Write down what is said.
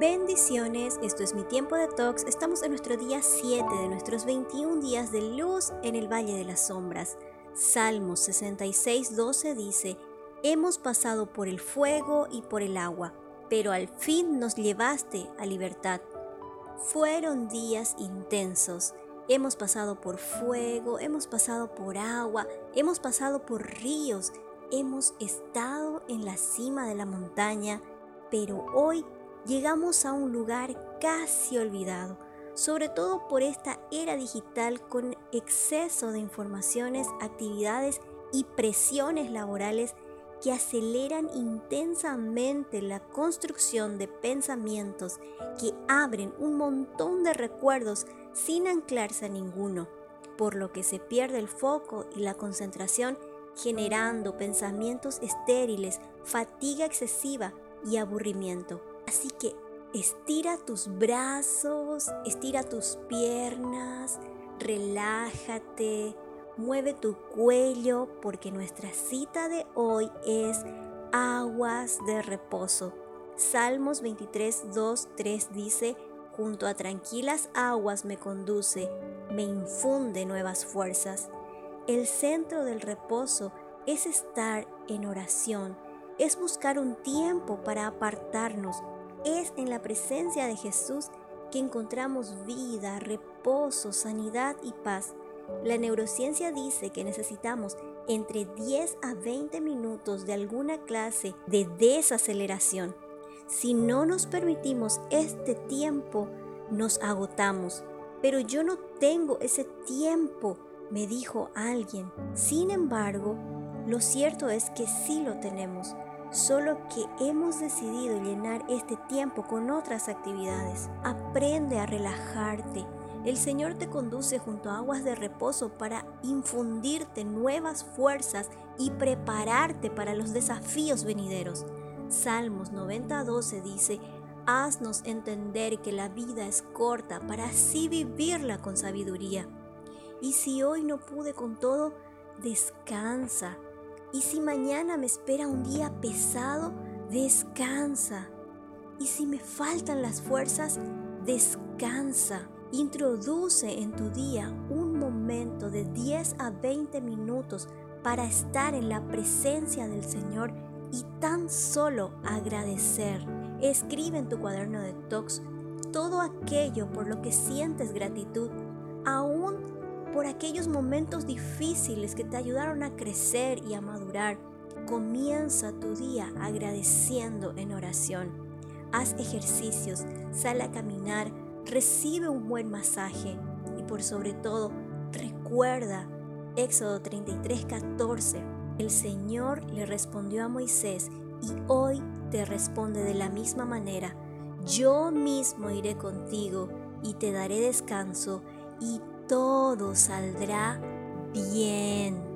Bendiciones, esto es mi tiempo de talks. Estamos en nuestro día 7 de nuestros 21 días de luz en el Valle de las Sombras. Salmos 66, 12 dice, Hemos pasado por el fuego y por el agua, pero al fin nos llevaste a libertad. Fueron días intensos. Hemos pasado por fuego, hemos pasado por agua, hemos pasado por ríos, hemos estado en la cima de la montaña, pero hoy llegamos a un lugar casi olvidado, sobre todo por esta era digital con exceso de informaciones, actividades y presiones laborales que aceleran intensamente la construcción de pensamientos que abren un montón de recuerdos sin anclarse a ninguno, por lo que se pierde el foco y la concentración generando pensamientos estériles, fatiga excesiva y aburrimiento. Así que estira tus brazos, estira tus piernas, relájate, mueve tu cuello porque nuestra cita de hoy es aguas de reposo. Salmos 23, 2, 3 dice, junto a tranquilas aguas me conduce, me infunde nuevas fuerzas. El centro del reposo es estar en oración, es buscar un tiempo para apartarnos es en la presencia de Jesús que encontramos vida, reposo, sanidad y paz. La neurociencia dice que necesitamos entre 10 a 20 minutos de alguna clase de desaceleración. Si no nos permitimos este tiempo, nos agotamos. Pero yo no tengo ese tiempo, me dijo alguien. Sin embargo, lo cierto es que sí lo tenemos solo que hemos decidido llenar este tiempo con otras actividades. Aprende a relajarte. El Señor te conduce junto a aguas de reposo para infundirte nuevas fuerzas y prepararte para los desafíos venideros. Salmos 90:12 dice, Haznos entender que la vida es corta para así vivirla con sabiduría. Y si hoy no pude con todo, descansa y si mañana me espera un día pesado, descansa. Y si me faltan las fuerzas, descansa. Introduce en tu día un momento de 10 a 20 minutos para estar en la presencia del Señor y tan solo agradecer. Escribe en tu cuaderno de talks todo aquello por lo que sientes gratitud, aún por aquellos momentos difíciles que te ayudaron a crecer y a madurar. Comienza tu día agradeciendo en oración. Haz ejercicios, sal a caminar, recibe un buen masaje y por sobre todo recuerda Éxodo 33, 14. El Señor le respondió a Moisés y hoy te responde de la misma manera. Yo mismo iré contigo y te daré descanso y todo saldrá bien.